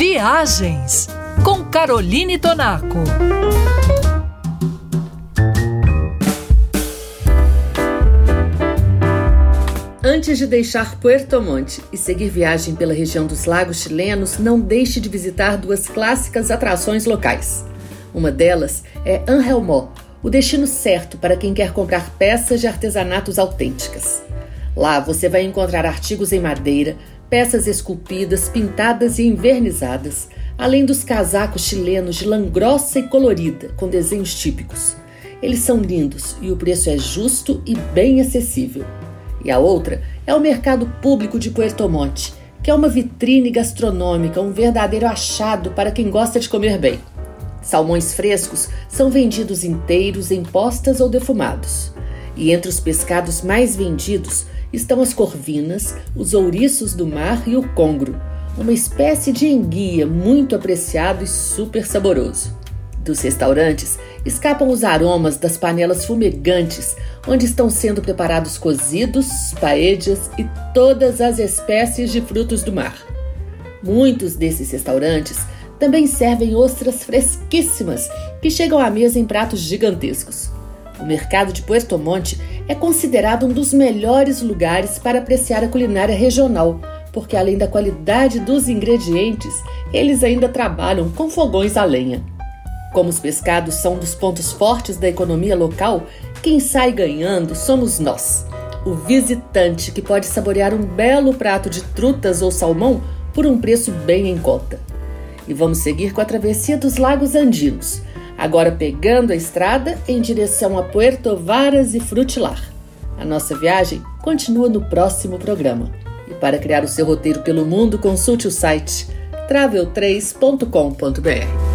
Viagens com Caroline Tonaco. Antes de deixar Puerto Montt e seguir viagem pela região dos lagos chilenos, não deixe de visitar duas clássicas atrações locais. Uma delas é Angel Mó, o destino certo para quem quer comprar peças de artesanatos autênticas. Lá você vai encontrar artigos em madeira, peças esculpidas, pintadas e envernizadas, além dos casacos chilenos de lã grossa e colorida, com desenhos típicos. Eles são lindos e o preço é justo e bem acessível. E a outra é o mercado público de Puerto Monte, que é uma vitrine gastronômica, um verdadeiro achado para quem gosta de comer bem. Salmões frescos são vendidos inteiros em postas ou defumados. E entre os pescados mais vendidos estão as corvinas, os ouriços do mar e o congro, uma espécie de enguia muito apreciado e super saboroso. Dos restaurantes escapam os aromas das panelas fumegantes, onde estão sendo preparados cozidos, paellas e todas as espécies de frutos do mar. Muitos desses restaurantes também servem ostras fresquíssimas que chegam à mesa em pratos gigantescos. O mercado de Puerto Monte é considerado um dos melhores lugares para apreciar a culinária regional, porque além da qualidade dos ingredientes, eles ainda trabalham com fogões a lenha. Como os pescados são dos pontos fortes da economia local, quem sai ganhando somos nós. O visitante que pode saborear um belo prato de trutas ou salmão por um preço bem em conta. E vamos seguir com a travessia dos Lagos Andinos agora pegando a estrada em direção a Puerto Varas e Frutilar. A nossa viagem continua no próximo programa. E para criar o seu roteiro pelo mundo, consulte o site travel3.com.br.